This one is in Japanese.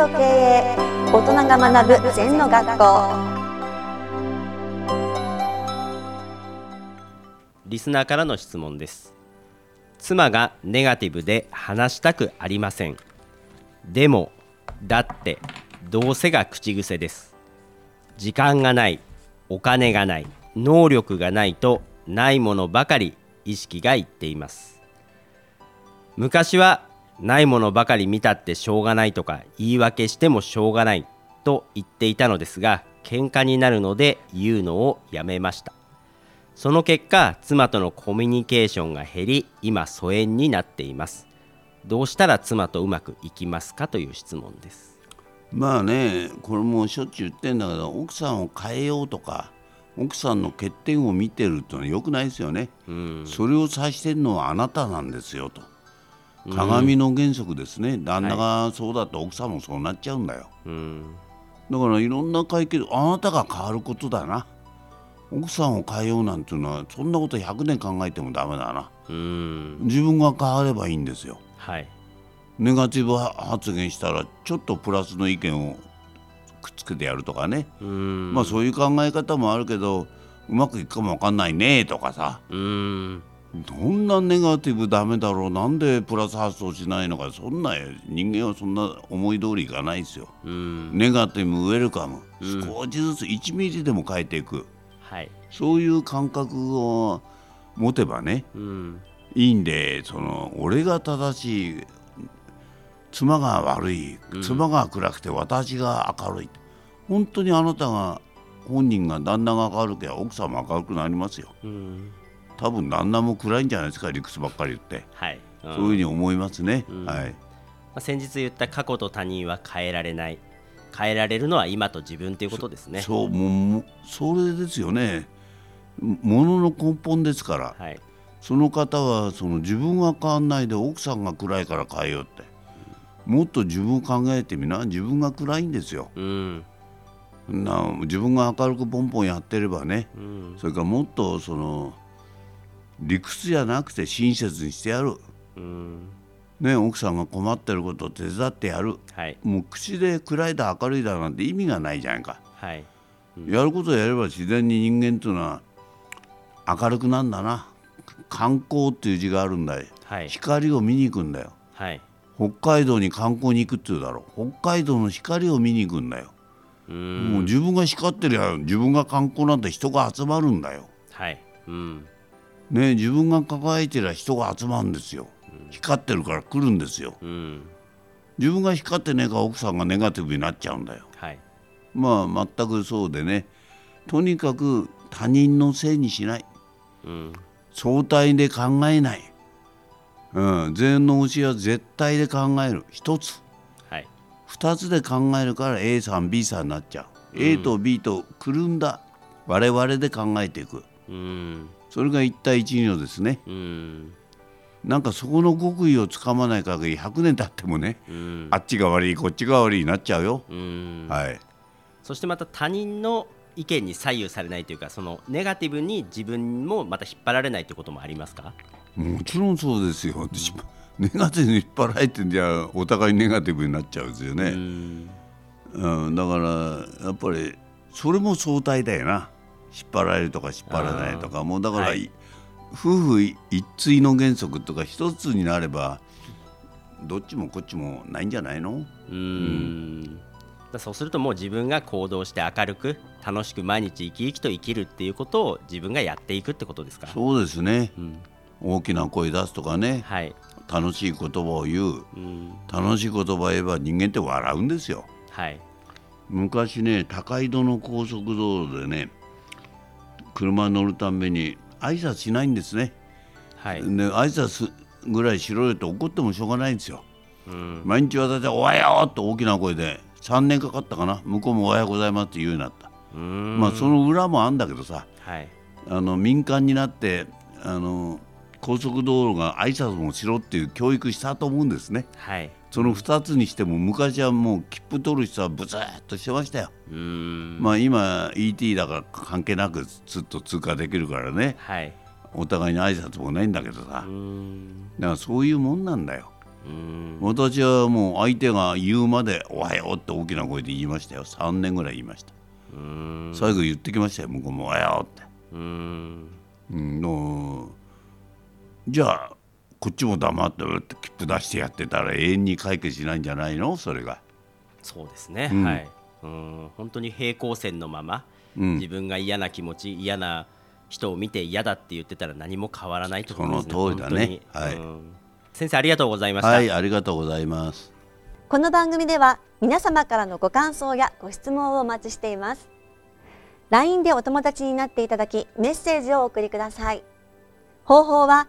と経営大人が学ぶ禅の学校。リスナーからの質問です。妻がネガティブで話したくありません。でもだってどうせが口癖です。時間がない。お金がない。能力がないとないものばかり意識がいっています。昔はないものばかり見たってしょうがないとか言い訳してもしょうがないと言っていたのですが喧嘩になるので言うのをやめました。その結果妻とのコミュニケーションが減り今疎遠になっています。どうしたら妻とうまくいきますかという質問です。まあねこれもしょっちゅう言ってんだけど奥さんを変えようとか奥さんの欠点を見てるってのはよくないですよね、うん、それを指してるのはあなたなんですよと鏡の原則ですね、旦那がそうだと奥さんもそうなっちゃうんだよ、うん、だからいろんな解決あなたが変わることだな。奥さんを変えようなんていうのはそんなこと100年考えてもダメだな、うん、自分が変わればいいんですよ、はい、ネガティブ発言したらちょっとプラスの意見をくっつけてやるとかね。まあそういう考え方もあるけどうまくいくかも分かんないねとかさ。うんどんなネガティブダメだろうなんでプラス発想しないのかそんな人間はそんな思い通りいかないですよ。ネガティブウェルカム、少しずつ1ミリでも変えていく、はい、そういう感覚を持てばね、いいんでその俺が正しい妻が悪い妻が暗くて私が明るい、本当にあなたが本人が旦那が明るけば奥さんも明るくなりますよ。うん多分旦那も暗いんじゃないですか理屈ばっかり言って、はい。うん、そういうふうに思いますね、うん、はい、まあ、先日言った過去と他人は変えられない。変えられるのは今と自分ということですね。そうもうそれですよね。ものの根本ですから、はい、その方はその自分は変わんないで奥さんが暗いから変えようって、うん、もっと自分を考えてみな。自分が暗いんですよ、うん、な自分が明るくポンポンやってればね、うん、それからもっとその理屈じゃなくて親切にしてやる、ね、奥さんが困ってることを手伝ってやる、はい、もう口で暗いだ明るいだなんて意味がないじゃないか、はい。うん、やることをやれば自然に人間っていうのは明るくなんだな。観光っていう字があるんだよ、はい、光を見に行くんだよ、はい、北海道に観光に行くっていうだろう。北海道の光を見に行くんだよ。もう自分が光ってりゃ自分が観光なんて人が集まるんだよ、はい。うん、ね、自分が輝いてりゃ人が集まるんですよ、うん、光ってるから来るんですよ、うん、自分が光ってねえから奥さんがネガティブになっちゃうんだよ、はい、まあ全くそうでね。とにかく他人のせいにしない、うん、相対で考えない、うん、全の教えは絶対で考える。一つ、はい、二つで考えるから A さん B さんになっちゃう、うん、A と B とくるんだ。我々で考えていく、うんそれが一対一のですね、うん、なんかそこの極意をつかまない限り100年経ってもね、うん、あっちが悪いこっちが悪いになっちゃうよ、うん、はい、そしてまた他人の意見に左右されないというかそのネガティブに自分もまた引っ張られないということもありますか？もちろんそうですよ、ネガティブに引っ張られてんじゃお互いネガティブになっちゃうんですよね、うん、だからやっぱりそれも相対だよな引っ張られるとか引っ張らないとかもうだから、はい、夫婦一対の原則とか一つになればどっちもこっちもないんじゃないの？うん、そうするともう自分が行動して明るく楽しく毎日生き生きと生きるっていうことを自分がやっていくってことですかそうですね、うん、大きな声出すとかね、はい、楽しい言葉を言う、うん、楽しい言葉を言えば人間って笑うんですよ、はい、昔ね高井戸の高速道路でね車乗るために挨拶しないんですね。はい、で挨拶ぐらいしろよと怒ってもしょうがないんですよ。うん、毎日私は「おはよう!」と大きな声で3年かかったかな向こうも「おはようございます」って言うようになった。まあその裏もあんだけどさ、はい、あの民間になってあの高速道路が挨拶もしろっていう教育したと思うんですね。はい、その2つにしても昔はもう切符取る人はブツッとしてましたよ。まあ今 ET だから関係なくずっと通過できるからね、はい、お互いに挨拶もないんだけどさ。だからそういうもんなんだよ。私はもう相手が言うまで「おはよう」って大きな声で言いましたよ。3年ぐらい言いました。最後言ってきましたよ向こうも「おはよう」って。うん。のじゃあこっちも黙ってるって切符出してやってたら永遠に解決しないんじゃないの？それが。そうですね、うん、はい。うん。本当に平行線のまま、うん、自分が嫌な気持ち嫌な人を見て嫌だって言ってたら何も変わらないところですね。その通りだね。はい、先生ありがとうございました。はいありがとうございます。この番組では皆様からのご感想やご質問をお待ちしています。LINE でお友達になっていただきメッセージをお送りください。方法は